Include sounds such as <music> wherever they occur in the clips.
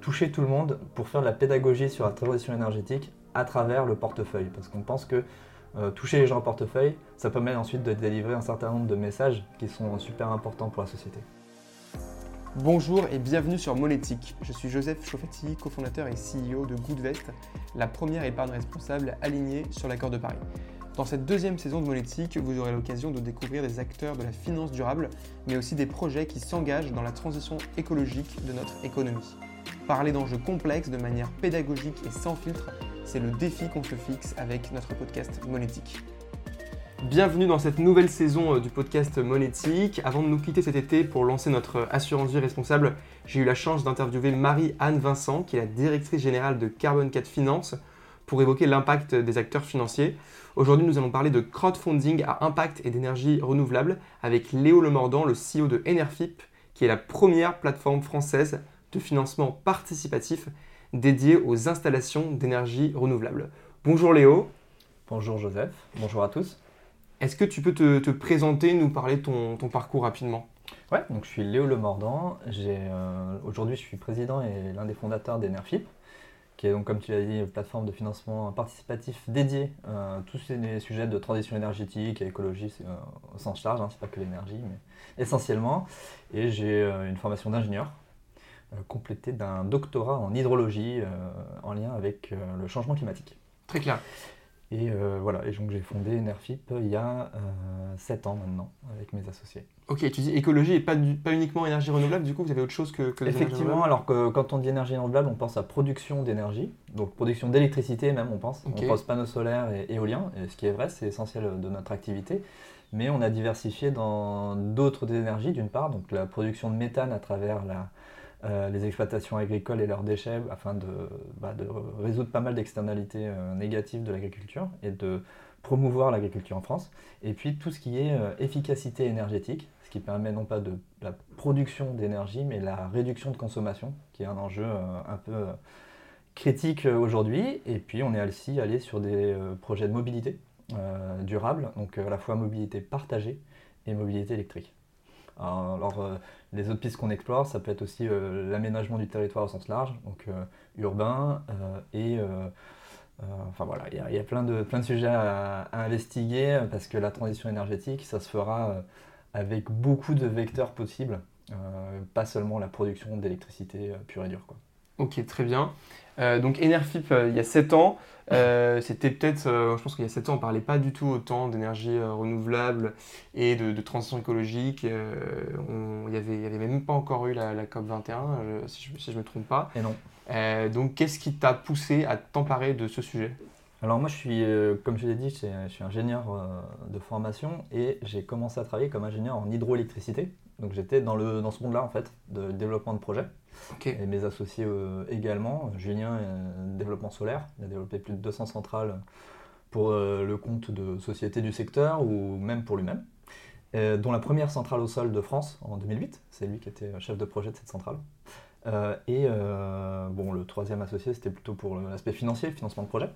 toucher tout le monde pour faire de la pédagogie sur la transition énergétique à travers le portefeuille. Parce qu'on pense que toucher les gens au portefeuille, ça permet ensuite de délivrer un certain nombre de messages qui sont super importants pour la société. Bonjour et bienvenue sur Monétique. Je suis Joseph Chauffetti, cofondateur et CEO de Goodvest, la première épargne responsable alignée sur l'accord de Paris. Dans cette deuxième saison de Monétique, vous aurez l'occasion de découvrir des acteurs de la finance durable, mais aussi des projets qui s'engagent dans la transition écologique de notre économie. Parler d'enjeux complexes de manière pédagogique et sans filtre, c'est le défi qu'on se fixe avec notre podcast Monétique. Bienvenue dans cette nouvelle saison euh, du podcast Monétique. Avant de nous quitter cet été pour lancer notre assurance vie responsable, j'ai eu la chance d'interviewer Marie-Anne Vincent, qui est la directrice générale de Carbon 4 Finance, pour évoquer l'impact des acteurs financiers. Aujourd'hui, nous allons parler de crowdfunding à impact et d'énergie renouvelable avec Léo Lemordant, le CEO de Enerfip, qui est la première plateforme française de financement participatif dédiée aux installations d'énergie renouvelable. Bonjour Léo. Bonjour Joseph. Bonjour à tous. Est-ce que tu peux te, présenter, nous parler de ton, parcours rapidement? Ouais, donc je suis Léo Lemordant. Euh, Aujourd'hui, je suis président et l'un des fondateurs d'Enerfip, qui est donc, comme tu l'as dit, une plateforme de financement participatif dédiée à tous ces sujets de transition énergétique et écologie euh, au sens large, hein, c'est pas que l'énergie, mais essentiellement. Et j'ai euh, une formation d'ingénieur complétée d'un doctorat en hydrologie en lien avec le changement climatique. Très clair. Et euh, voilà, et donc j'ai fondé Nerfip il y a 7 euh, ans maintenant avec mes associés. Ok, tu dis écologie et pas, pas uniquement énergie renouvelable, du coup vous avez autre chose que, que Effectivement, alors que quand on dit énergie renouvelable, on pense à production d'énergie, donc production d'électricité même on pense. On pense panneaux solaires et éoliens, et ce qui est vrai, c'est essentiel de notre activité. Mais on a diversifié dans d'autres énergies d'une part, donc la production de méthane à travers la, euh, les exploitations agricoles et leurs déchets afin de, bah, résoudre pas mal d'externalités euh, négatives de l'agriculture et de promouvoir l'agriculture en France. Et puis tout ce qui est euh, efficacité énergétique, ce qui permet non pas de la production d'énergie, mais la réduction de consommation, qui est un enjeu un peu critique aujourd'hui. Et puis on est aussi allé sur des projets de mobilité durable, donc à la fois mobilité partagée et mobilité électrique. Alors, euh, les autres pistes qu'on explore, ça peut être aussi euh, l'aménagement du territoire au sens large, donc euh, urbain, et enfin voilà, il y, a plein de, plein de sujets à, investiguer parce que la transition énergétique, ça se fera avec beaucoup de vecteurs possibles, pas seulement la production d'électricité pure et dure. Quoi. Ok, très bien. Donc Enerfip, il y a 7 ans, euh, c'était peut-être, euh, je pense qu'il y a 7 ans, on ne parlait pas du tout autant d'énergie euh, renouvelable et de, transition écologique. Il n'y avait, y avait même pas encore eu la, COP 21, si je ne me trompe pas. Et non. donc, qu'est-ce qui t'a poussé à t'emparer de ce sujet? Alors moi, je suis, comme je l'ai dit, je suis ingénieur de formation et j'ai commencé à travailler comme ingénieur en hydroélectricité. Donc j'étais dans, dans ce monde-là, en fait, de développement de Et mes associés euh, également. Julien, euh, développement solaire. Il a développé plus de 200 centrales pour euh, le compte de sociétés du secteur ou même pour lui-même. dont la première centrale au sol de France en 2008. C'est lui qui était chef de projet de cette centrale. et bon, le troisième associé, c'était plutôt pour l'aspect financier, le financement de projet.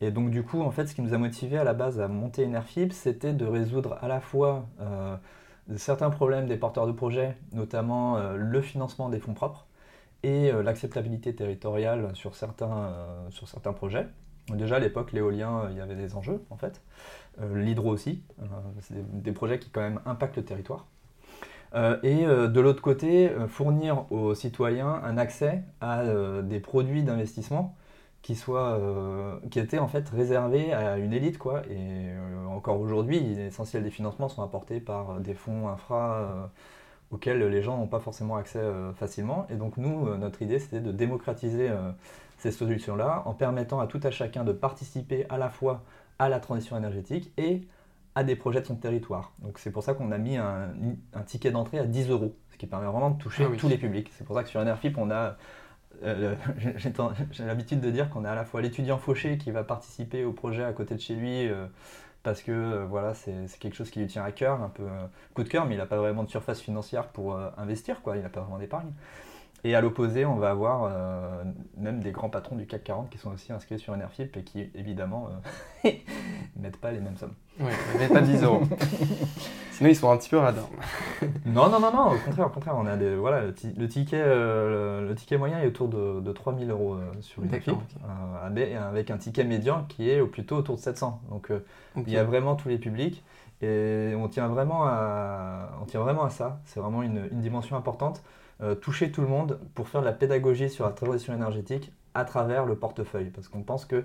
Et donc du coup, en fait, ce qui nous a motivé à la base à monter Enerfib, c'était de résoudre à la fois certains problèmes des porteurs de projets, notamment euh, le financement des fonds propres et euh, l'acceptabilité territoriale sur certains, euh, sur certains projets. déjà à l'époque, l'éolien, il y avait des enjeux en fait. L'hydro aussi, c'est des, projets qui quand même impactent le territoire. et de l'autre côté, fournir aux citoyens un accès à des produits d'investissement qui soit euh, qui était en fait réservé à une élite quoi. Et euh, encore aujourd'hui l'essentiel des financements sont apportés par des fonds infra euh, auxquels les gens n'ont pas forcément accès facilement. Et donc nous notre idée c'était de démocratiser ces solutions là en permettant à tout à chacun de participer à la fois à la transition énergétique et à des projets de son territoire. Donc c'est pour ça qu'on a mis un, ticket d'entrée à 10 euros ce qui permet vraiment de toucher ah tous les publics. C'est pour ça que sur NRFIP on a euh, <laughs> j'ai l'habitude de dire qu'on est à la fois l'étudiant fauché qui va participer au projet à côté de chez lui euh, parce que euh, voilà, c'est quelque chose qui lui tient à cœur, un peu coup de cœur, mais il n'a pas vraiment de surface financière pour investir, quoi, il n'a pas vraiment d'épargne. Et à l'opposé, on va avoir même des grands patrons du CAC 40 qui sont aussi inscrits sur NRFIP et qui, évidemment, <laughs> ne mettent pas les mêmes sommes. Oui, ne mettent pas 10 euros. <laughs> Sinon, ils sont un petit peu radins. <laughs> non, non, non, non, au contraire, au contraire. On a des, voilà, le, ticket, le, ticket moyen est autour de, de 3000 euros sur une équipe, avec un ticket médian qui est plutôt autour de 700. Donc, il y a vraiment tous les publics. Et on tient vraiment à, on tient vraiment à ça. C'est vraiment une, dimension importante. Euh, toucher tout le monde pour faire de la pédagogie sur la transition énergétique à travers le portefeuille. Parce qu'on pense que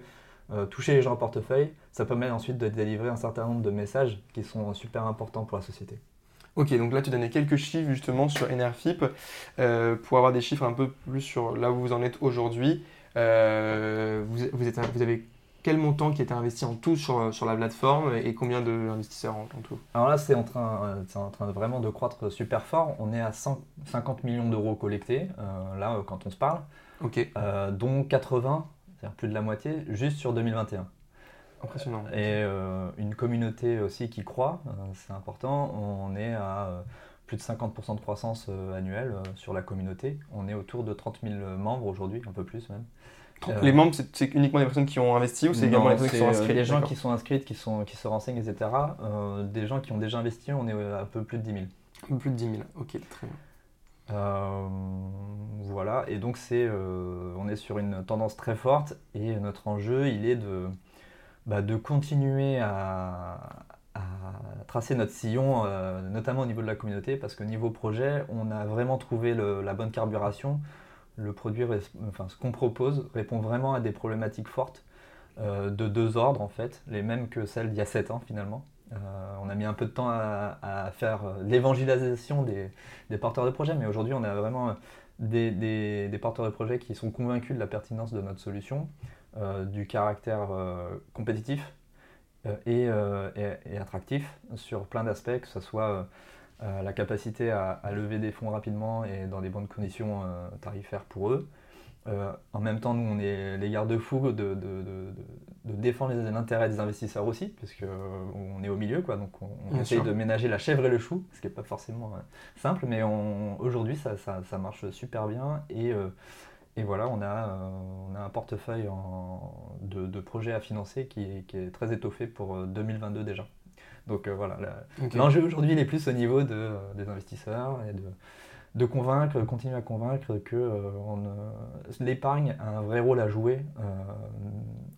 euh, toucher les gens au portefeuille, ça permet ensuite de délivrer un certain nombre de messages qui sont super importants pour la société. Ok, donc là tu donnais quelques chiffres justement sur NRFIP euh, pour avoir des chiffres un peu plus sur là où vous en êtes aujourd'hui. vous, vous, vous avez quel montant qui était investi en tout sur, sur la plateforme et combien d'investisseurs en, en, tout? Alors là, c'est en, train, euh, en train vraiment de croître super fort. On est à 150 millions d'euros collectés, euh, là, euh, quand on se parle, Ok. dont 80, c'est-à-dire plus de la moitié, juste sur 2021. Impressionnant. Et une communauté aussi qui croît, c'est important. On est à plus de 50% de croissance annuelle sur la communauté. On est autour de 30 000 membres aujourd'hui, un peu plus même. Euh, les membres, c'est uniquement des personnes qui ont investi ou c'est également des personnes qui sont inscrites Des gens qui sont inscrites, qui, sont, qui se renseignent, etc. Euh, des gens qui ont déjà investi, on est à peu plus de 10 000. Un peu plus de 10 000, ok, très bien. Euh, voilà, et donc c'est, on est sur une tendance très forte et notre enjeu, il est de, bah, continuer à, tracer notre sillon, notamment au niveau de la communauté, parce que niveau projet, on a vraiment trouvé la bonne carburation ce qu'on propose répond vraiment à des problématiques fortes euh, de deux ordres en fait, les mêmes que celles d'il y a 7 ans finalement. Euh, on a mis un peu de temps à, faire euh, l'évangélisation des, porteurs de projets, mais aujourd'hui on a vraiment des, porteurs de projets qui sont convaincus de la pertinence de notre solution, du caractère compétitif et, attractif sur plein d'aspects, que ce soit euh, la capacité à, lever des fonds rapidement et dans des bonnes conditions euh, tarifaires pour eux. Euh, en même temps, nous, on est les garde-fous de, défendre les intérêts des investisseurs aussi, puisqu'on est au milieu, quoi, donc on, essaye de ménager la chèvre et le chou, ce qui n'est pas forcément simple, mais aujourd'hui, ça, marche super bien. Et, voilà, on a, un portefeuille de, projets à financer qui est très étoffé pour 2022 déjà. Donc euh, voilà, l'enjeu aujourd'hui il est plus au niveau de, euh, des investisseurs et de, de convaincre, continuer à convaincre que euh, l'épargne a un vrai rôle à jouer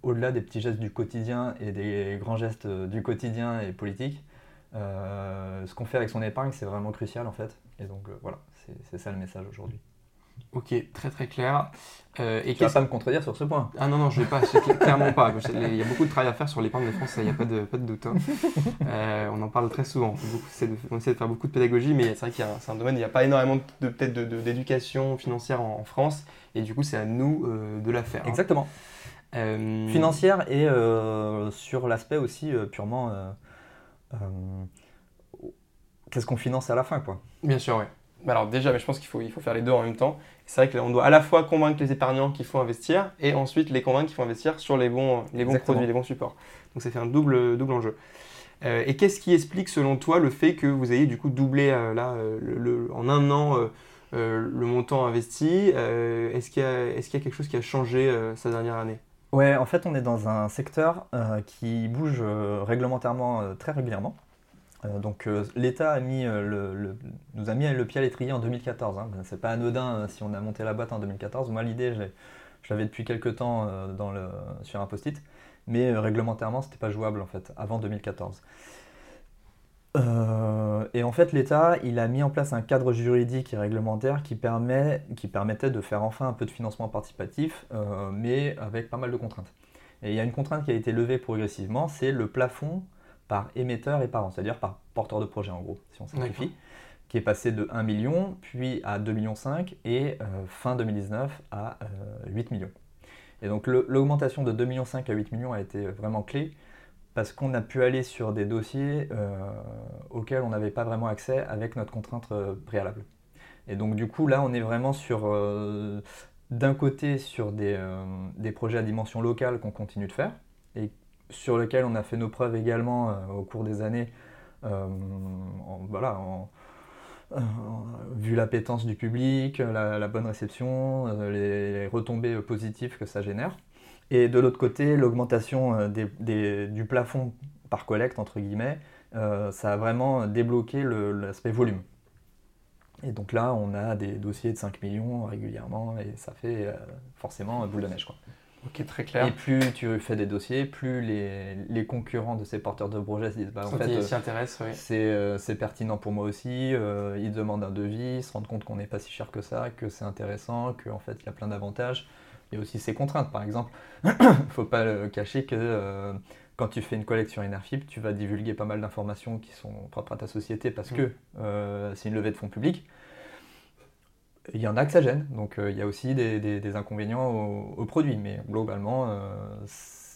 au-delà des petits gestes du quotidien et des grands gestes du quotidien et politique. ce qu'on fait avec son épargne, c'est vraiment crucial en fait. Et donc voilà, c'est ça le message aujourd'hui. Ok, très très clair. Euh, et tu vas pas me contredire sur ce point Ah non, non, je ne vais pas, clairement pas. Il y a beaucoup de travail à faire sur l'épargne de France, il n'y a pas de, pas de doute. Hein. Euh, on en parle très souvent. On essaie de faire beaucoup de pédagogie, mais c'est vrai qu'il c'est un domaine, il n'y a pas énormément de, peut-être d'éducation financière en, France, et du coup, c'est à nous euh, de la faire. Hein. Exactement. Financière et sur l'aspect aussi purement. Qu'est-ce qu'on finance à la fin, quoi Bien sûr, oui. Alors déjà, mais je pense qu'il faut, il faut faire les deux en même temps. C'est vrai qu'on doit à la fois convaincre les épargnants qu'il faut investir et ensuite les convaincre qu'il faut investir sur les bons, les bons produits, les bons supports. Donc ça fait un double, double enjeu. Euh, et qu'est-ce qui explique selon toi le fait que vous ayez du coup doublé euh, là, euh, le, en un an le montant investi Est-ce qu'il y, est y, a quelque chose qui a changé cette dernière année Ouais, en fait on est dans un secteur qui bouge réglementairement très régulièrement. Euh, donc euh, l'État a mis euh, nous a mis le pied à l'étrier en 2014. Hein. C'est pas anodin si on a monté la boîte en 2014. Moi l'idée, je l'avais depuis quelques temps le, sur un post-it, mais réglementairement c'était pas jouable en fait avant 2014. et en fait, l'État, il a mis en place un cadre juridique et réglementaire qui, permet, qui permettait de faire enfin un peu de financement participatif, mais avec pas mal de contraintes. Et il y a une contrainte qui a été levée progressivement, c'est le plafond par émetteur et par an, c'est-à-dire par porteur de projet en gros, si on simplifie, qui est passé de 1 million, puis à 2,5 millions et euh, fin 2019 à 8 euh, millions. Et donc l'augmentation de 2,5 millions à 8 millions a été vraiment clé parce qu'on a pu aller sur des dossiers euh, auxquels on n'avait pas vraiment accès avec notre contrainte préalable. Et donc du coup là on est vraiment sur d'un côté sur des, des, projets à dimension locale qu'on continue de faire et sur lequel on a fait nos preuves également euh, au cours des années, euh, voilà, euh, vu l'appétence du public, la, bonne réception, les, retombées positives que ça génère. Et de l'autre côté, l'augmentation du plafond par collecte, entre guillemets, ça a vraiment débloqué l'aspect volume. Et donc là, on a des dossiers de 5 millions régulièrement et ça fait forcément boule de neige. Quoi. Ok, très clair. Et plus tu fais des dossiers, plus les, les concurrents de ces porteurs de projets se disent bah, en fait, euh, c'est pertinent pour moi aussi. Euh, ils demandent un devis, ils se rendent compte qu'on n'est pas si cher que ça, que c'est intéressant, qu'en fait il y a plein d'avantages. Il y a aussi ses contraintes, par exemple. Il <coughs> ne faut pas le cacher que euh, quand tu fais une collecte sur Enerfip, tu vas divulguer pas mal d'informations qui sont propres à ta société parce mm. que c'est une levée de fonds publics il y en a que ça gêne, donc euh, il y a aussi des, inconvénients au, produit, mais globalement, euh,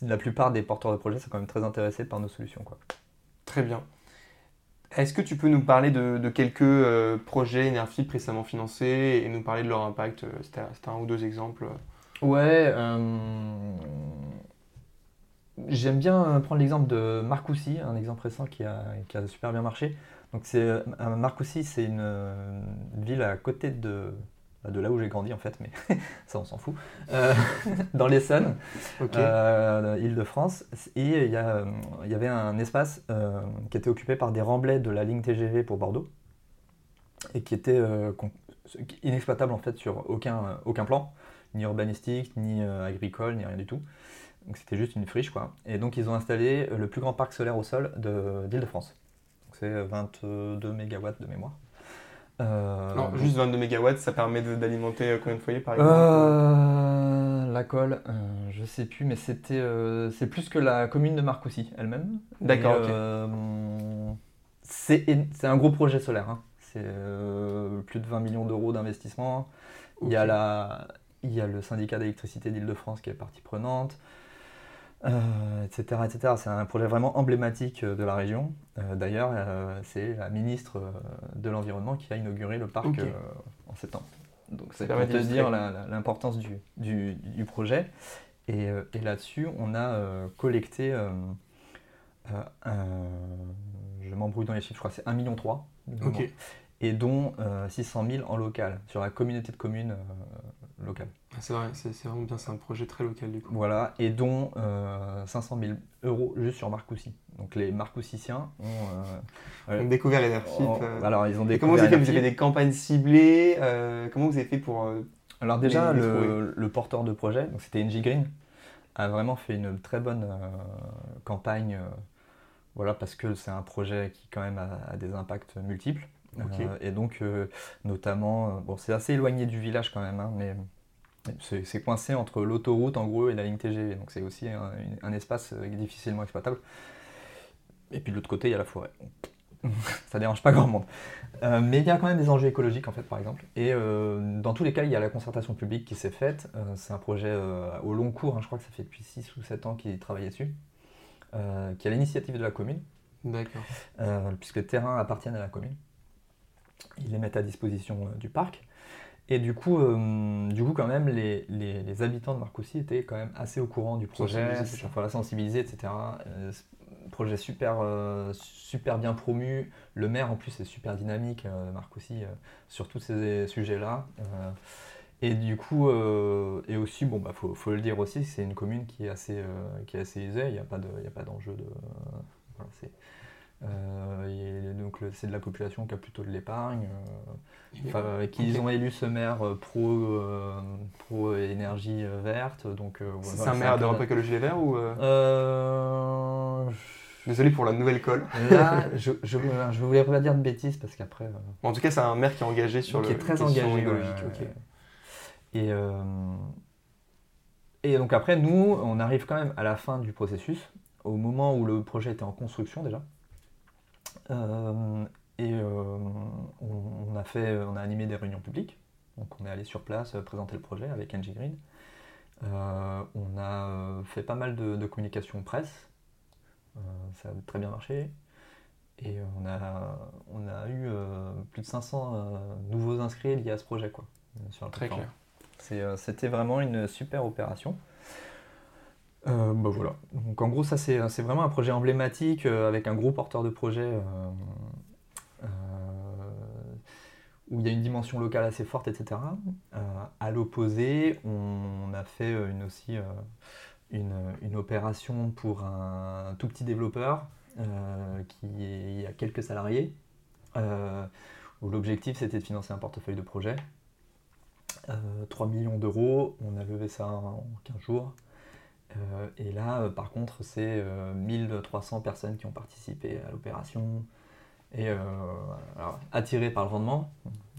la plupart des porteurs de projets sont quand même très intéressés par nos solutions. Quoi. Très bien. Est-ce que tu peux nous parler de, quelques euh, projets Enerfip récemment financés et nous parler de leur impact C'était un ou deux exemples? Ouais, j'aime bien prendre l'exemple de Marcoussi, un exemple récent qui a, qui a super bien marché. Donc c'est euh, Marcoussis, c'est une, ville à côté de, bah, de là où j'ai grandi en fait, mais <laughs> ça on s'en fout, euh, <laughs> dans l'Essonne, euh, Île-de-France. Et il y, y, avait un espace qui était occupé par des remblais de la ligne TGV pour Bordeaux et qui était inexploitable en fait sur aucun, aucun plan, ni urbanistique, ni agricole, ni rien du tout. Donc c'était juste une friche quoi. Et donc ils ont installé le plus grand parc solaire au sol d'Île-de-France c'est 22 MW de mémoire. Euh, non, juste 22 MW, ça permet d'alimenter euh, combien de foyers par exemple euh, La colle, je sais plus, mais c'était c'est plus que la commune de Marcoussis elle-même. D'accord. c'est un gros projet solaire. Hein. C'est plus de 20 millions d'euros d'investissement. Il, y a la, il y a le syndicat d'électricité d'Île-de-France qui est partie prenante. Euh, etc. C'est un projet vraiment emblématique euh, de la région. Euh, d'ailleurs, c'est la ministre de l'Environnement qui a inauguré le parc en septembre. Donc ça permet de dire l'importance du, du, projet. Et, et là-dessus, on a collecté, je m'embrouille dans les chiffres, je crois que c'est 1,3 million. Et dont 600 000 en local, sur la communauté de communes locale. Ah, c'est vrai, c'est vraiment bien, c'est un projet très local du coup. Voilà, et dont 500 euh, 000 euros juste sur Marcoussis. Donc les Marcoussiciens ont, euh, ont découvert Enerfip. Euh. alors ils ont découvert. comment vous avez fait? Vous avez des campagnes ciblées Comment vous avez fait pour. alors déjà, le, porteur de projet, donc c'était NG Green, a vraiment fait une très bonne campagne. voilà, parce que c'est un projet qui quand même a des impacts multiples. Euh, et donc, euh, notamment, euh, bon, c'est assez éloigné du village quand même, hein, mais c'est coincé entre l'autoroute en gros et la ligne TGV. Donc, c'est aussi un, espace difficilement exploitable. Et puis de l'autre côté, il y a la forêt. <laughs> ça dérange pas grand monde. mais il y a quand même des enjeux écologiques en fait, par exemple. Et dans tous les cas, il y a la concertation publique qui s'est faite. c'est un projet au long cours, hein, je crois que ça fait depuis 6 ou 7 ans qu'il travaille dessus, qui a l'initiative de la commune. D'accord. puisque les terrains appartiennent à la commune ils les mettent à disposition euh, du parc. Et du coup, euh, du coup quand même, les, les, habitants de Marcoussis étaient quand même assez au courant du projet, enfin la sensibiliser, etc. Euh, projet super, super bien promu. Le maire, en plus, est super dynamique, Marcoussis, sur tous ces sujets-là. et du coup, et aussi, bon, bah, faut, faut le dire aussi, c'est une commune qui est assez, qui est assez aisée, il n'y a pas d'enjeu de... Voilà, euh, donc c'est de la population qui a plutôt de l'épargne, euh, qu'ils ont élu ce maire euh, pro, pro énergie verte. Donc c'est un maire d'Europe Écologie Les Verts ou Désolé pour la nouvelle colle. Là, je, je, je voulais pas dire de bêtises parce qu'après. en tout cas, c'est un maire qui est engagé sur le. Qui est très engagé. écologique. Et, et donc après, nous, on arrive quand même à la fin du processus, au moment où le projet était en construction déjà. Euh, et euh, on, a fait, on a animé des réunions publiques. Donc on est allé sur place euh, présenter le projet avec NG Green. on a fait pas mal de, communication presse. ça a très bien marché. Et on a, on a eu plus de 500 nouveaux inscrits liés à ce projet. Quoi, sur Très clair. C'était vraiment une super opération. Euh, bah voilà. Donc en gros, ça c'est vraiment un projet emblématique euh, avec un gros porteur de projet euh, où il y a une dimension locale assez forte, etc. à l'opposé, on, a fait une, aussi une, opération pour un tout petit développeur qui a quelques salariés, où l'objectif c'était de financer un portefeuille de projets. 3 millions d'euros, on a levé ça en 15 jours. Et là, par contre, c'est 1300 personnes qui ont participé à l'opération. Et attiré par le rendement,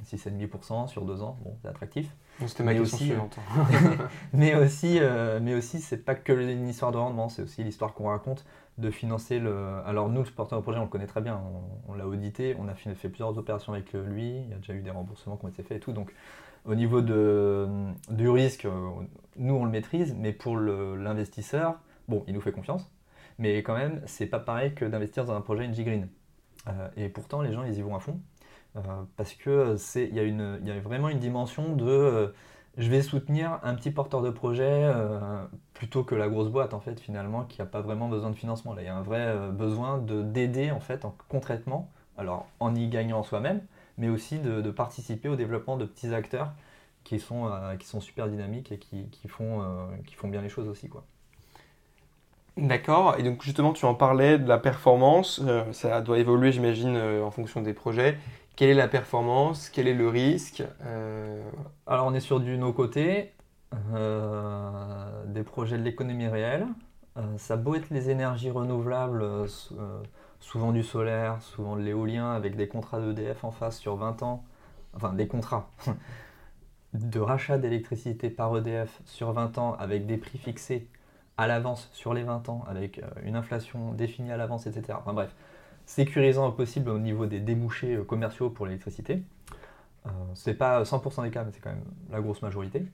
6,5% sur deux ans, bon, c'est attractif. C'était ma question aussi, <laughs> <laughs> mais aussi, euh, mais aussi, c'est pas que une histoire de rendement, c'est aussi l'histoire qu'on raconte de financer le. Alors nous, le porteur de projet, on le connaît très bien, on, l'a audité, on a fait, plusieurs opérations avec lui, il y a déjà eu des remboursements qui ont été faits et tout. Donc au niveau de, du risque, euh, nous on le maîtrise, mais pour l'investisseur, bon, il nous fait confiance, mais quand même, c'est pas pareil que d'investir dans un projet NG Green. Euh, et pourtant, les gens, ils y vont à fond. Euh, parce que il y, a y a vraiment une dimension de je vais soutenir un petit porteur de projet plutôt que la grosse boîte en fait finalement qui n'a pas vraiment besoin de financement. Là, il y a un vrai besoin de d'aider en fait concrètement, alors en y gagnant soi-même, mais aussi de, participer au développement de petits acteurs qui sont, qui sont super dynamiques et qui, qui font, qui font bien les choses aussi quoi. D'accord, et donc justement tu en parlais de la performance, ça doit évoluer j'imagine en fonction des projets. Quelle est la performance? Quel est le risque? Euh, Alors on est sur du no-côté, euh, des projets de l'économie réelle. Euh, ça a beau être les énergies renouvelables, souvent du solaire, souvent de l'éolien, avec des contrats d'EDF en face sur 20 ans, enfin des contrats <laughs> de rachat d'électricité par EDF sur 20 ans avec des prix fixés à l'avance sur les 20 ans, avec une inflation définie à l'avance, etc. Enfin bref, sécurisant au possible au niveau des débouchés euh, commerciaux pour l'électricité. Euh, c'est pas 100% des cas, mais c'est quand même la grosse majorité.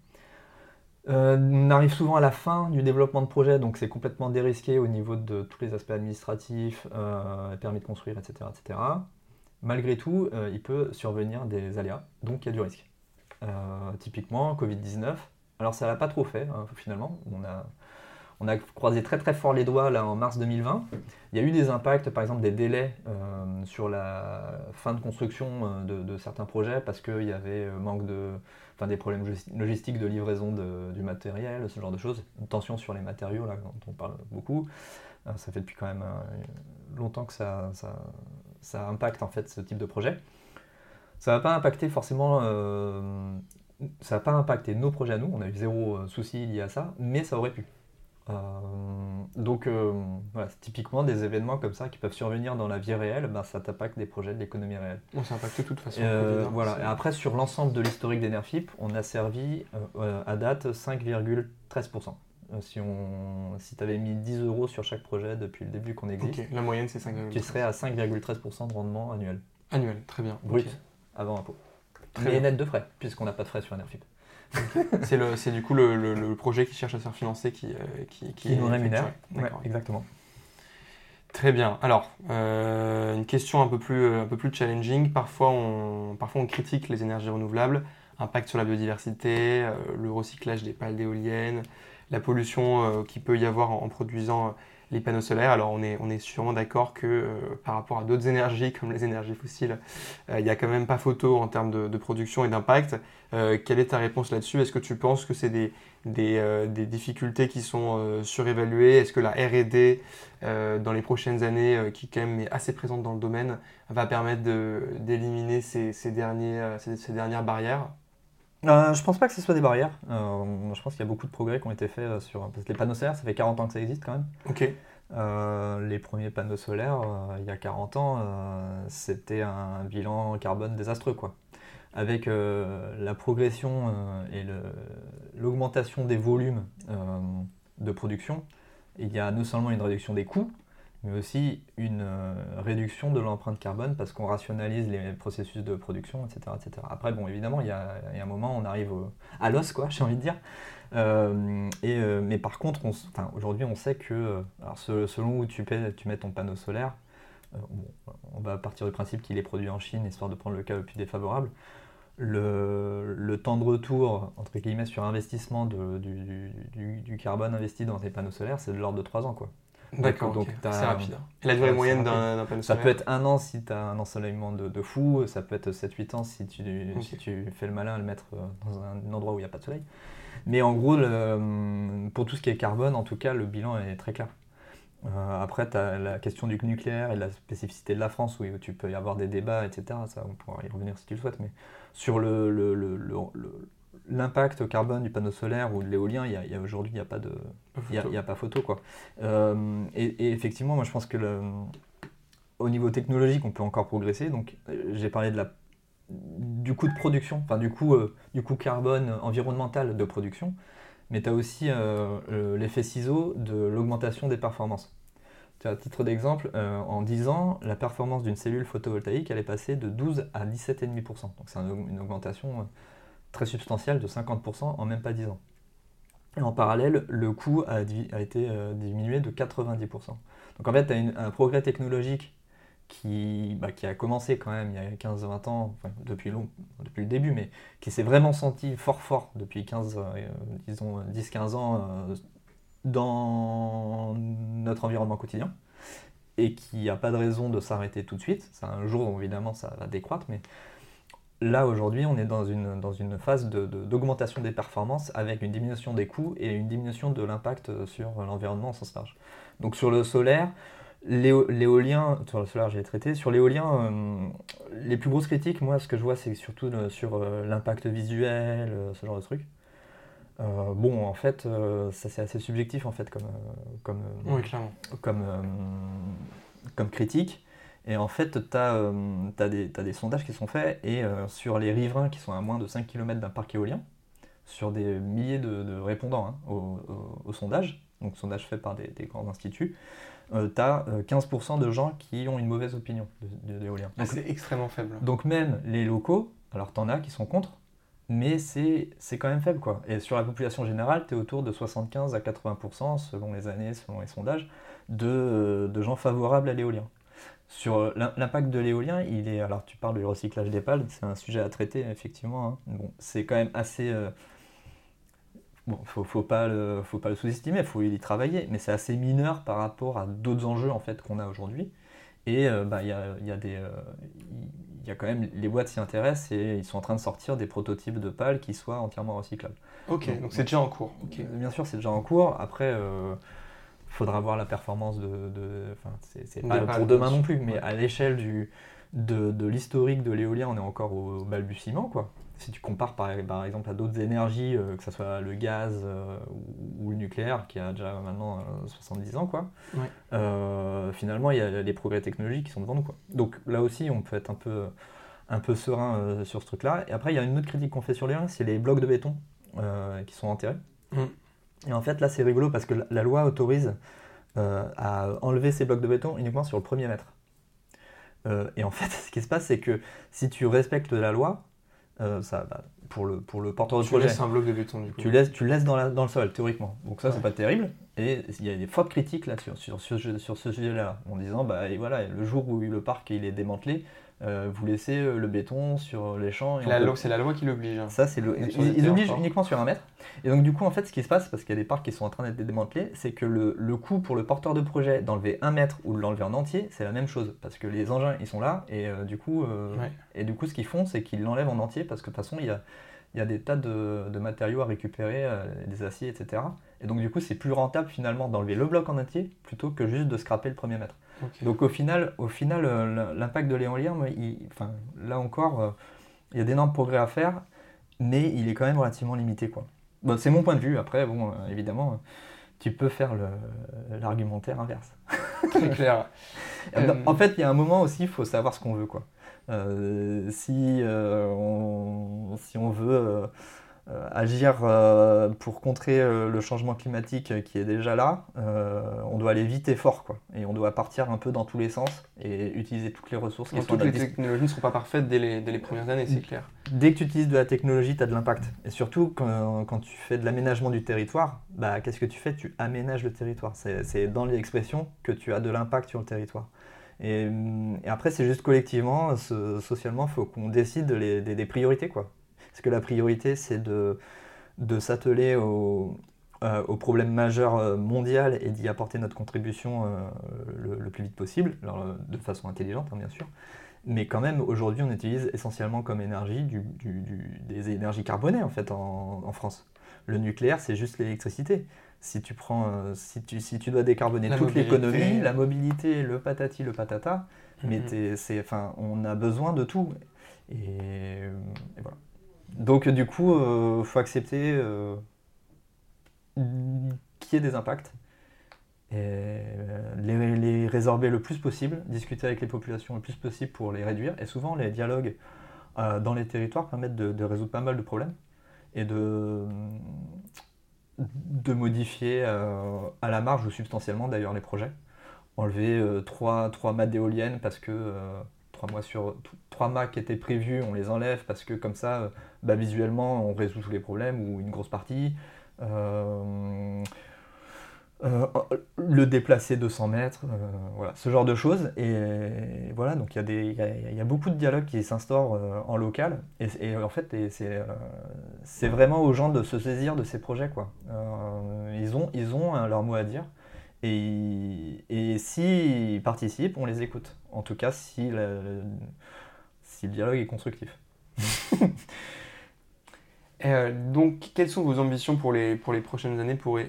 Euh, on arrive souvent à la fin du développement de projet, donc c'est complètement dérisqué au niveau de tous les aspects administratifs, permis de construire, etc. etc. Malgré tout, il peut survenir des aléas, donc il y a du risque. typiquement, Covid-19, alors ça l'a pas trop fait hein, finalement. On a, on a croisé très fort les doigts là en mars 2020. Il y a eu des impacts, par exemple des délais euh, sur la fin de construction euh, de, certains projets parce qu'il y avait euh, manque de, des problèmes logistiques de livraison du matériel, ce genre de choses. Une tension sur les matériaux là dont on parle beaucoup. ça fait depuis quand même longtemps que ça, ça, impacte en fait ce type de projet. Ça va pas impacter forcément ça n'a pas impacté nos projets à nous, on a eu zéro souci lié à ça, mais ça aurait pu. Euh, donc euh, voilà, typiquement des événements comme ça qui peuvent survenir dans la vie réelle, ben, ça t'impacte des projets de l'économie réelle. On s'impacte de toute façon. Euh, voilà. Et après, sur l'ensemble de l'historique d'Enerfip, on a servi à date 5,13%. si on, si tu avais mis 10 euros sur chaque projet depuis le début qu'on existe, la moyenne c'est 5,13%. Tu serais à 5,13% de rendement annuel. Annuel, très bien. Brut, avant impôt. Très Mais net de frais, puisqu'on n'a pas de frais sur Enerfip <laughs> c'est du coup le, projet qui cherche à se faire financer qui, euh, qui, qui, nous rémunère. exactement. Très bien. Alors, euh, une question un peu, plus, un peu plus challenging. Parfois on, parfois, on critique les énergies renouvelables, impact sur la biodiversité, euh, le recyclage des pales d'éoliennes, la pollution qui peut y avoir en produisant les panneaux solaires. Alors on est, sûrement d'accord que euh, par rapport à d'autres énergies comme les énergies fossiles, euh, il n'y a quand même pas photo en termes de, production et d'impact. Euh, quelle est ta réponse là-dessus? Est-ce que tu penses que c'est des, difficultés qui sont surévaluées? Est-ce que la RD dans les prochaines années, qui quand même assez présente dans le domaine, va permettre d'éliminer ces, dernières barrières? Euh, je pense pas que ce soit des barrières. je pense qu'il y a beaucoup de progrès qui ont été faits sur. Parce que les panneaux solaires, ça fait 40 ans que ça existe quand même. Ok. Euh, les premiers panneaux solaires, euh, il y a 40 ans, euh, c'était un bilan carbone désastreux. Quoi. Avec la progression et l'augmentation des volumes de production, il y a non seulement une réduction des coûts, mais aussi une réduction de l'empreinte carbone parce qu'on rationalise les processus de production, etc. etc. Après, bon, évidemment, il y, a, un moment, on arrive à l'os, quoi, <laughs> j'ai envie de dire. Euh, et, euh, mais par contre, aujourd'hui, on sait que euh, selon où tu, tu mets ton panneau solaire, on va partir du principe qu'il est produit en Chine, histoire de prendre le cas le plus défavorable. Le, temps de retour, entre guillemets, sur investissement de, du, carbone investi dans tes panneaux solaires, c'est de l'ordre de 3 ans. Quoi. D'accord, donc c'est rapide. Et la durée moyenne d'un panneau solaire Ça peut être un an si tu as un ensoleillement de, fou, ça peut être 7-8 ans si tu, si tu fais le malin à le mettre dans un endroit où il n'y a pas de soleil. Mais en gros, pour tout ce qui est carbone, en tout cas, le bilan est très clair. après, tu as la question du nucléaire et de la spécificité de la France, où tu peux y avoir des débats, etc. Ça, on pourra y revenir si tu le souhaites. Mais sur l'impact le, carbone du panneau solaire ou de l'éolien, il y a, aujourd'hui, il n'y a pas de, il y a, pas photo quoi. et, effectivement, moi je pense que au niveau technologique, on peut encore progresser. Donc, j'ai parlé de la du coût de production, enfin du coût, euh, du coût carbone environnemental de production, mais tu as aussi euh, l'effet ciseau de l'augmentation des performances. À titre d'exemple, euh, en 10 ans, la performance d'une cellule photovoltaïque elle est passée de 12 à 17,5%. Donc c'est une augmentation très substantielle de 50% en même pas 10 ans. Et en parallèle, le coût a, été diminué de 90%. Donc en fait, tu as un progrès technologique qui, bah, qui a commencé quand même il y a 15-20 ans, depuis, le début, mais qui s'est vraiment senti fort fort depuis 15, euh, disons 10-15 ans euh, dans notre environnement quotidien et qui n'a pas de raison de s'arrêter tout de suite. C'est un jour, évidemment, ça va décroître, mais là, aujourd'hui, on est dans une, dans une phase d'augmentation de, des performances avec une diminution des coûts et une diminution de l'impact sur l'environnement en sens large. Donc sur le solaire, L'éolien, sur le solaire, j'ai traité. Sur l'éolien, euh, les plus grosses critiques, moi, ce que je vois, c'est surtout sur euh, l'impact visuel, euh, ce genre de trucs. bon, en fait, ça c'est assez subjectif en fait comme, comme, comme, comme critique. Et en fait, tu as, des, des, sondages qui sont faits et sur les riverains qui sont à moins de 5 km d'un parc éolien, sur des milliers de, répondants hein, au, au, sondage, donc sondage fait par des, des grands instituts, tu as 15% de gens qui ont une mauvaise opinion de, l'éolien. c'est extrêmement faible. Donc même les locaux, alors tu en as qui sont contre, mais c'est quand même faible. quoi. Et sur la population générale, tu es autour de 75 à 80%, selon les années, selon les sondages, de, de gens favorables à l'éolien. Sur l'impact de l'éolien, il est. Alors, tu parles du recyclage des pales, c'est un sujet à traiter, effectivement. Hein. Bon, c'est quand même assez. Euh, Bon, faut, faut pas le, faut pas le sous-estimer, il faut y travailler, mais c'est assez mineur par rapport à d'autres enjeux en fait qu'on a aujourd'hui. Et euh, bah, il y, a, y, a des, euh, y a quand même les boîtes s'y intéressent et ils sont en train de sortir des prototypes de pales qui soient entièrement recyclables. Ok, donc c'est déjà en cours. Bien sûr, c'est déjà en cours. Après, euh, faudra voir la performance de. de c'est pas pour demain non plus, mais à l'échelle du de, de l'historique de l'éolien, on est encore au balbutiement quoi si tu compares par, exemple à d'autres énergies, euh, que ce soit le gaz euh, ou, le nucléaire, qui a déjà maintenant 70 euh, ans, quoi, finalement, il y a des progrès technologiques qui sont devant nous. Quoi. Donc là aussi, on peut être un peu, un peu serein sur ce truc-là. Et après, il y a une autre critique qu'on fait sur les c'est les blocs de béton qui sont enterrés. Mm. Et en fait, là, c'est rigolo parce que la loi autorise à enlever ces blocs de béton uniquement sur le premier mètre. et en fait, <laughs> ce qui se passe, c'est que si tu respectes la loi, euh, ça, bah, pour, le, pour le porteur de projet. Tu laisses un bloc de béton du coup. Tu laisses, tu laisses dans, la, dans le sol, théoriquement. Donc ça, c'est pas terrible. Et il y a des fortes critiques là sur, sur, sur, sur ce sujet-là, en disant, bah et voilà, le jour où le parc il est démantelé, euh, vous laissez euh, le béton sur les champs. C'est la loi qui l'oblige. Hein. Ça, c'est le... Ils, obligent uniquement sur un mètre. Et donc, du coup, en fait, ce qui se passe, parce qu'il y a des parcs qui sont en train d'être démantelés, c'est que le, le coût pour le porteur de projet d'enlever un mètre ou de l'enlever en entier, c'est la même chose. Parce que les engins, ils sont là, et euh, du coup, et du coup, ce qu'ils font, c'est qu'ils l'enlèvent en entier, parce que de toute façon, il y a, il y a des tas de, de matériaux à récupérer, des aciers, etc. Et donc, du coup, c'est plus rentable finalement d'enlever le bloc en entier plutôt que juste de scraper le premier mètre. Donc au final, au final euh, l'impact de l'éolien, enfin, là encore, euh, il y a d'énormes progrès à faire, mais il est quand même relativement limité. Quoi. Bon, c'est mon point de vue, après, bon, euh, évidemment, tu peux faire l'argumentaire inverse. <laughs> Très clair. <laughs> en fait, il y a un moment aussi, il faut savoir ce qu'on veut. Quoi. si, on, si on veut euh, agir euh, pour contrer euh, le changement climatique qui est déjà là, on doit aller vite et fort. Quoi. Et on doit partir un peu dans tous les sens et utiliser toutes les ressources qui sont Toutes les technologies ne seront pas parfaites dès les, dès les premières années, c'est clair. Dès que tu utilises de la technologie, tu as de l'impact. Et surtout, quand, quand tu fais de l'aménagement du territoire, bah, qu'est-ce que tu fais? Tu aménages le territoire. C'est dans l'expression que tu as de l'impact sur le territoire. Et, et après, c'est juste collectivement, socialement, il faut qu'on décide des, des priorités. quoi. Parce que la priorité, c'est de, de s'atteler au, euh, au, problème majeur euh, mondial et d'y apporter notre contribution euh, le, plus vite possible, de façon intelligente, hein, bien sûr. Mais quand même, aujourd'hui, on utilise essentiellement comme énergie des énergies carbonées en fait en, France. Le nucléaire, c'est juste l'électricité. Si tu prends, euh, si tu, si tu dois décarboner toute l'économie, la mobilité, le patati, le patata, mais mhm. c'est, enfin, on a besoin de tout. Et, voilà. Donc du coup, il euh, faut accepter euh, qu'il y ait des impacts et euh, les, résorber le plus possible, discuter avec les populations le plus possible pour les réduire. Et souvent, les dialogues dans les territoires permettent de, résoudre pas mal de problèmes et de, modifier à la marge ou substantiellement d'ailleurs les projets. Enlever 3, 3 mâts d'éoliennes parce que 3 mois sur 3 mâts qui étaient prévus, on les enlève parce que comme ça, bah, visuellement, on résout tous les problèmes ou une grosse partie. Euh, le déplacer 200 mètres, euh, voilà, ce genre de choses. Et, voilà, donc il y, y, y, a beaucoup de dialogues qui s'instaurent euh, en local. Et, en fait, c'est vraiment aux gens de se saisir de ces projets. Quoi. ils, ont, ils ont leur mot à dire. Et, et s'ils participent, on les écoute. En tout cas, si le, si le dialogue est constructif. <laughs> donc, quelles sont vos ambitions pour les, pour les prochaines années pour,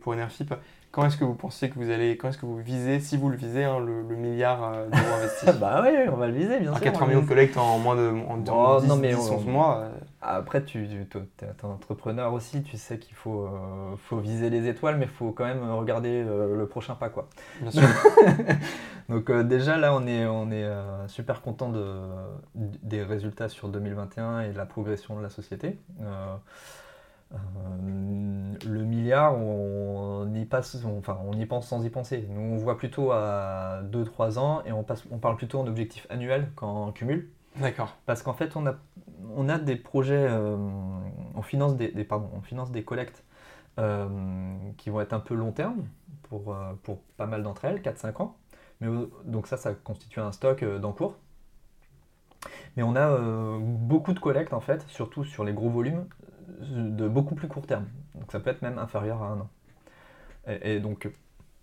pour Enerfip? Quand est-ce que vous pensez que vous allez, quand est-ce que vous visez, si vous le visez, hein, le, milliard euh, d'euros <laughs> investis? Bah oui, on va le viser, bien sûr. 80 millions de collecte en moins de en, oh, 10, non, mais 11 mois. Euh. Après, tu, tu es un entrepreneur aussi, tu sais qu'il faut, euh, faut viser les étoiles, mais il faut quand même regarder le prochain pas. Quoi. Bien sûr. <laughs> Donc déjà là, on est, on est super content de, des résultats sur 2021 et de la progression de la société. Euh, le milliard, on y, passe, enfin, on y pense sans y penser. Nous, on voit plutôt à 2-3 ans et on, passe, on parle plutôt en objectif annuel qu'en cumul. D'accord. Parce qu'en fait, on a, on a des projets, euh, on, finance des, collectes euh, qui vont être un peu long terme pour, pour pas mal d'entre elles, 4-5 ans. Mais, donc ça, ça constitue un stock d'encours. Mais on a beaucoup de collectes en fait, surtout sur les gros volumes, de beaucoup plus court terme. Donc ça peut être même inférieur à un an. Et, donc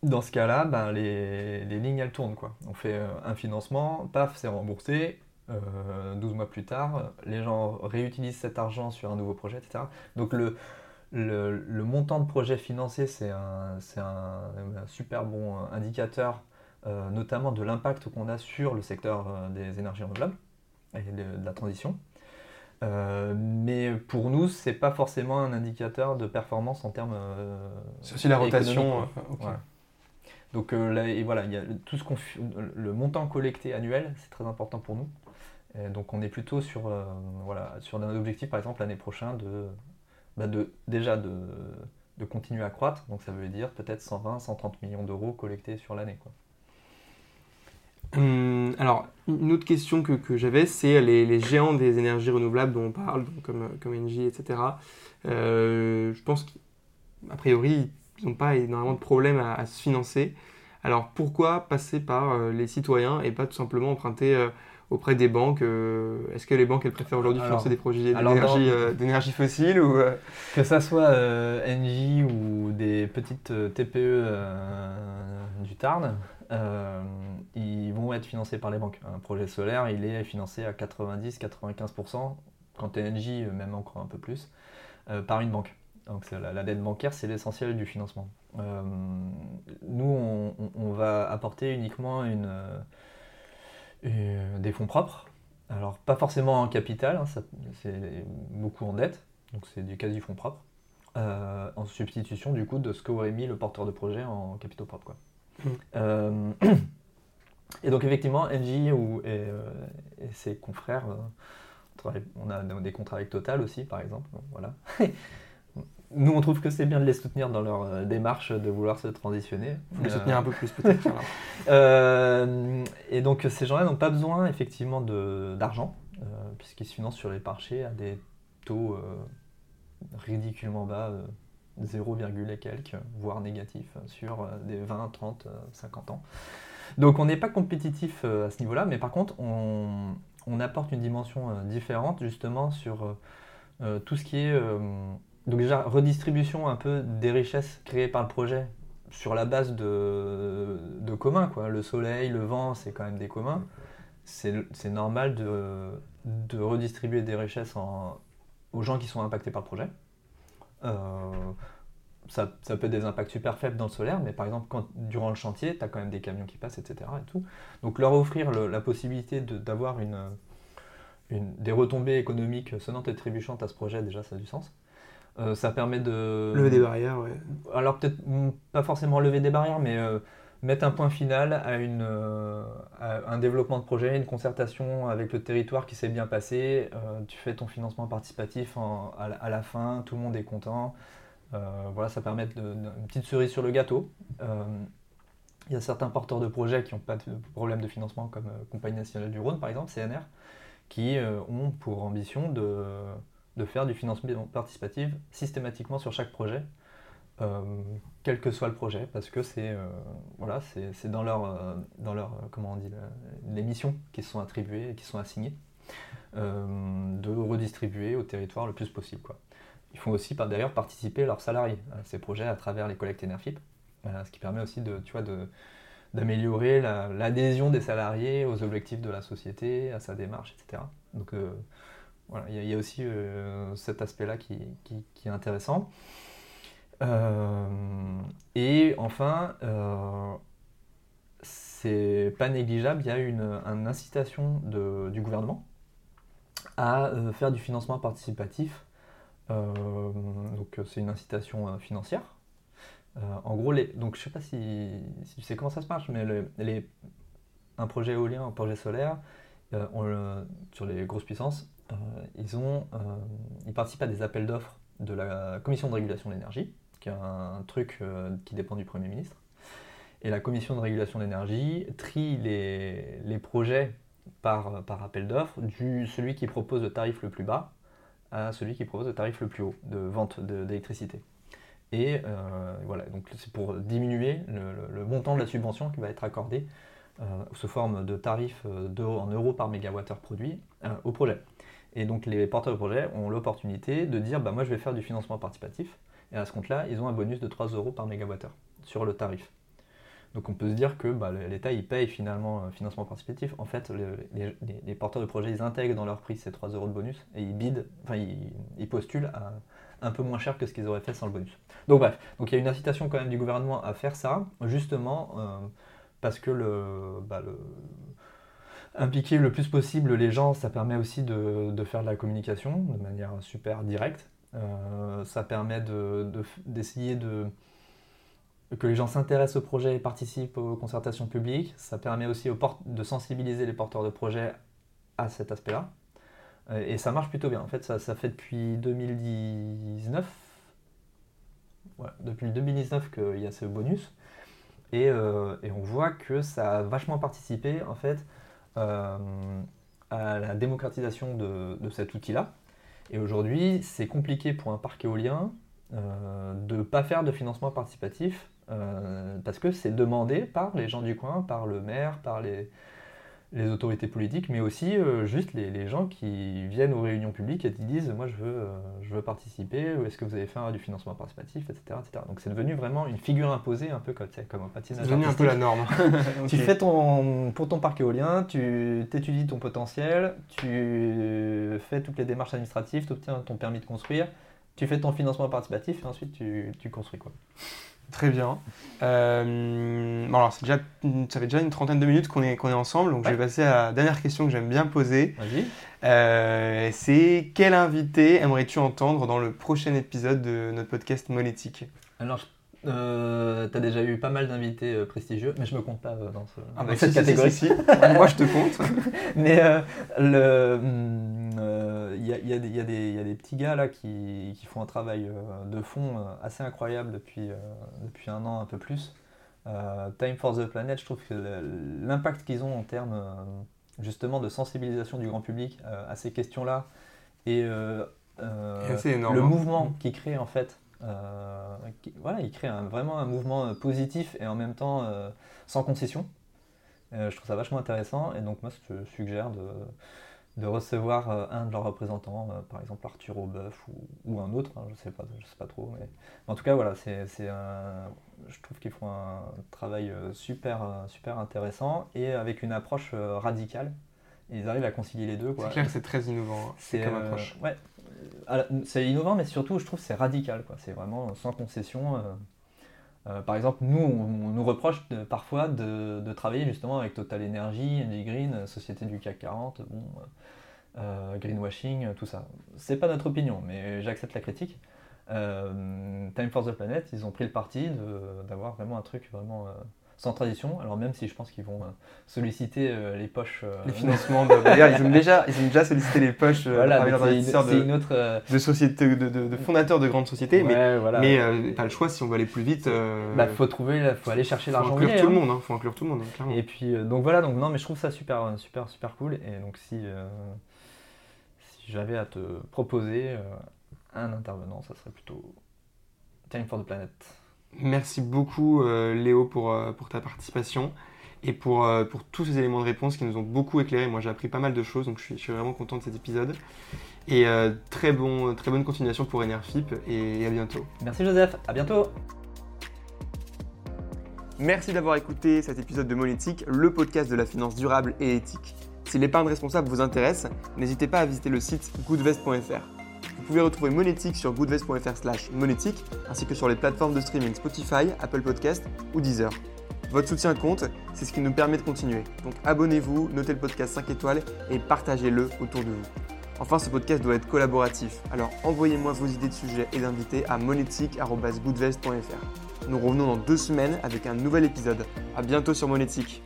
dans ce cas-là, ben, les, lignes elles tournent. Quoi. On fait euh, un financement, paf, c'est remboursé. 12 euh, mois plus tard, les gens réutilisent cet argent sur un nouveau projet, etc. Donc le, le, montant de projet financé, c'est un, un, super bon indicateur, euh, notamment de l'impact qu'on a sur le secteur des énergies renouvelables et de la transition. Euh, mais pour nous, c'est pas forcément un indicateur de performance en termes. Euh, c'est aussi la rotation. Euh, Donc là, et voilà, il y a tout ce qu'on, le montant collecté annuel, c'est très important pour nous. Donc on est plutôt sur, voilà, sur un objectif, par exemple l'année prochaine, de, bah, déjà de, continuer à croître. Donc ça veut dire peut-être 120, 130 millions d'euros collectés sur l'année. Hum, alors, une autre question que, que j'avais, c'est les, géants des énergies renouvelables dont on parle, comme, comme Engie, etc. Euh, je pense qu'a priori, ils n'ont pas énormément de problèmes à, se financer. Alors, pourquoi passer par euh, les citoyens et pas tout simplement emprunter euh, auprès des banques Est-ce que les banques elles préfèrent aujourd'hui financer des projets d'énergie fossile ou, Que ça soit Engie ou des petites TPE du Tarn euh, ils vont être financés par les banques. Un projet solaire, il est financé à 90-95%, quand TNJ, même encore un peu plus, euh, par une banque. Donc la, dette bancaire, c'est l'essentiel du financement. Euh, nous, on, va apporter uniquement une, des fonds propres. Alors, pas forcément en capital, hein, c'est beaucoup en dette, donc c'est du quasi fonds propres, en substitution du coup de ce qu'aurait mis le porteur de projet en capitaux propres. Quoi. Euh, <clears throat> et donc effectivement, NJ ou, euh, et, ses confrères, euh, on a des contrats avec Total aussi, par exemple. Voilà. <laughs> Nous, on trouve que c'est bien de les soutenir dans leur démarche de vouloir se transitionner. Les soutenir un peu plus peut-être. <laughs> et donc ces gens-là n'ont pas besoin effectivement d'argent, puisqu'ils se financent sur les marchés à des taux ridiculement bas 0, et quelques, voire négatif sur euh, des 20, 30, 50 ans. Donc on n'est pas compétitif euh, à ce niveau-là, mais par contre on, apporte une dimension euh, différente justement sur tout ce qui est donc déjà redistribution un peu des richesses créées par le projet sur la base de, communs. Quoi. Le soleil, le vent, c'est quand même des communs. c'est normal de, redistribuer des richesses aux gens qui sont impactés par le projet. Euh, ça, peut être des impacts super faibles dans le solaire, mais par exemple, quand, durant le chantier, tu as quand même des camions qui passent, etc. Et tout. Donc leur offrir la possibilité d'avoir des retombées économiques sonnantes et trébuchantes à ce projet, déjà, ça a du sens. Euh, ça permet de... Lever des barrières, ouais. Alors peut-être pas forcément lever des barrières, mais euh, mettre un point final à, une, un développement de projet, une concertation avec le territoire qui s'est bien passé. tu fais ton financement participatif à, la fin, tout le monde est content. Euh, voilà, ça permet de, une petite cerise sur le gâteau. Euh, il y a certains porteurs de projets qui n'ont pas de problème de financement, comme euh, Compagnie nationale du Rhône, par exemple, CNR, qui ont pour ambition de, de, faire du financement participatif systématiquement sur chaque projet, quel que soit le projet, parce que c'est voilà, c'est dans leur, dans leur comment on dit, les missions qui sont attribuées et qui sont assignées, de redistribuer au territoire le plus possible. Quoi. Ils font aussi d'ailleurs participer leurs salariés à ces projets à travers les collectes Enerfip, euh, ce qui permet aussi de, tu vois, d'améliorer l'adhésion des salariés aux objectifs de la société, à sa démarche, etc. Donc euh, voilà, il y, a aussi euh, cet aspect-là qui, est intéressant. et enfin, c'est pas négligeable, il y a une, incitation du gouvernement à faire du financement participatif euh, donc euh, c'est une incitation euh, financière. en gros, les, donc je sais pas si, tu sais comment ça se marche, mais les, un projet éolien, un projet solaire, sur les grosses puissances, ils, ont, ils participent à des appels d'offres de la Commission de régulation de l'énergie, qui est un truc qui dépend du Premier ministre. Et la Commission de régulation de l'énergie trie les, projets par, appel d'offres, du celui qui propose le tarif le plus bas à celui qui propose le tarif le plus haut de vente d'électricité. Et euh, voilà, donc c'est pour diminuer le, montant de la subvention qui va être accordée euh, sous forme de tarif euh, en euros par mégawattheure produit au projet. Et donc les porteurs de projet ont l'opportunité de dire bah, moi je vais faire du financement participatif. Et à ce compte-là, ils ont un bonus de 3 euros par mégawattheure sur le tarif. Donc on peut se dire que bah, l'État il paye finalement un financement participatif. En fait, les, porteurs de projets ils intègrent dans leur prix ces 3 euros de bonus et ils bident, enfin ils, postulent à un peu moins cher que ce qu'ils auraient fait sans le bonus. Donc bref, donc il y a une incitation quand même du gouvernement à faire ça, justement euh, parce que le, bah, le, impliquer le plus possible les gens, ça permet aussi de, faire de la communication de manière super directe. Euh, ça permet d'essayer de que les gens s'intéressent au projet et participent aux concertations publiques. Ça permet aussi de sensibiliser les porteurs de projets à cet aspect-là. Euh, et ça marche plutôt bien. En fait, ça, fait depuis 2019. depuis 2019 qu'il y a ce bonus. Euh, et, on voit que ça a vachement participé en fait à la démocratisation de, cet outil-là. Et aujourd'hui, c'est compliqué pour un parc éolien de ne pas faire de financement participatif euh, parce que c'est demandé par les gens du coin, par le maire, par les, autorités politiques, mais aussi euh, juste les, gens qui viennent aux réunions publiques et qui disent moi je veux, euh, je veux participer, ou est-ce que vous avez fait du financement participatif, etc. Donc c'est devenu vraiment une figure imposée, un peu comme, comme un patinage. C'est devenu un peu la norme. <laughs> tu fais ton, pour ton parc éolien, tu étudies ton potentiel, tu fais toutes les démarches administratives, tu obtiens ton permis de construire, tu fais ton financement participatif et ensuite tu, tu construis. Quoi. Très bien. Euh, bon alors, déjà, ça fait déjà une trentaine de minutes qu'on est, qu'on est ensemble, donc je vais passer à la dernière question que j'aime bien poser. Vas-y. Euh, c'est quel invité aimerais-tu entendre dans le prochain épisode de notre podcast Monétique? Alors, euh, tu as déjà eu pas mal d'invités euh, prestigieux, mais je me compte pas dans, ce, ah bah cette catégorie. ci Moi, je te compte. <laughs> mais le. Hmm, il y, a des petits gars là qui, font un travail euh, de fond euh, assez incroyable depuis, euh, depuis un an, un peu plus. Time for the Planet, je trouve que l'impact qu'ils ont en termes justement de sensibilisation du grand public à ces questions-là et le hein. mouvement qu'ils créent en fait voilà, il crée vraiment un mouvement positif et en même temps sans concession. je trouve ça vachement intéressant et donc moi je suggère de, de recevoir euh, un de leurs représentants, euh, par exemple Arthur Aubeuf ou, un autre, hein, je ne sais, pas, je sais pas trop. Mais... En tout cas, voilà, c'est, je trouve qu'ils font un travail euh, super, super intéressant et avec une approche radicale. ils arrivent à concilier les deux. C'est clair que c'est très innovant. Hein. C'est comme approche. Ouais, c'est innovant, mais surtout, je trouve c'est radical. C'est vraiment sans concession. Euh, euh, par exemple, nous, on, nous reproche parfois de, travailler justement avec Total Energy, Engie Green, Société du CAC 40, bon, euh, greenwashing, tout ça. C'est pas notre opinion, mais j'accepte la critique. Time for the Planet, ils ont pris le parti d'avoir vraiment un truc vraiment sans tradition. Alors même si je pense qu'ils vont euh, solliciter euh, les poches. Euh, les financements. <laughs> D'ailleurs, ils ont déjà, ils ont déjà sollicité les poches voilà, de, une autre, de société, de, de, fondateurs de grandes sociétés. mais mais pas le choix si on veut aller plus vite. Il bah, faut trouver, faut aller chercher l'argent. Faut inclure tout le monde. Hein, faut inclure tout le monde. Hein, Et puis donc voilà, donc non, mais je trouve ça super, super, super cool. Et donc si si j'avais à te proposer un intervenant, ça serait plutôt Time for the Planet. Merci beaucoup euh, Léo pour, euh, pour, ta participation et pour, euh, pour, tous ces éléments de réponse qui nous ont beaucoup éclairé. Moi j'ai appris pas mal de choses, donc je suis, je suis vraiment content de cet épisode. Et très, bon, très bonne continuation pour Enerfip et, et à bientôt. Merci Joseph, à bientôt. Merci d'avoir écouté cet épisode de Monétique, le podcast de la finance durable et éthique. Si l'épargne responsable vous intéresse, n'hésitez pas à visiter le site goodvest.fr. Vous pouvez retrouver Monétique sur goodvest.fr slash monétique, ainsi que sur les plateformes de streaming Spotify, Apple Podcast ou Deezer. Votre soutien compte, c'est ce qui nous permet de continuer. Donc abonnez-vous, notez le podcast 5 étoiles et partagez-le autour de vous. Enfin, ce podcast doit être collaboratif, alors envoyez-moi vos idées de sujets et d'invités à monétique.goodvest.fr. Nous revenons dans deux semaines avec un nouvel épisode. A bientôt sur Monétique.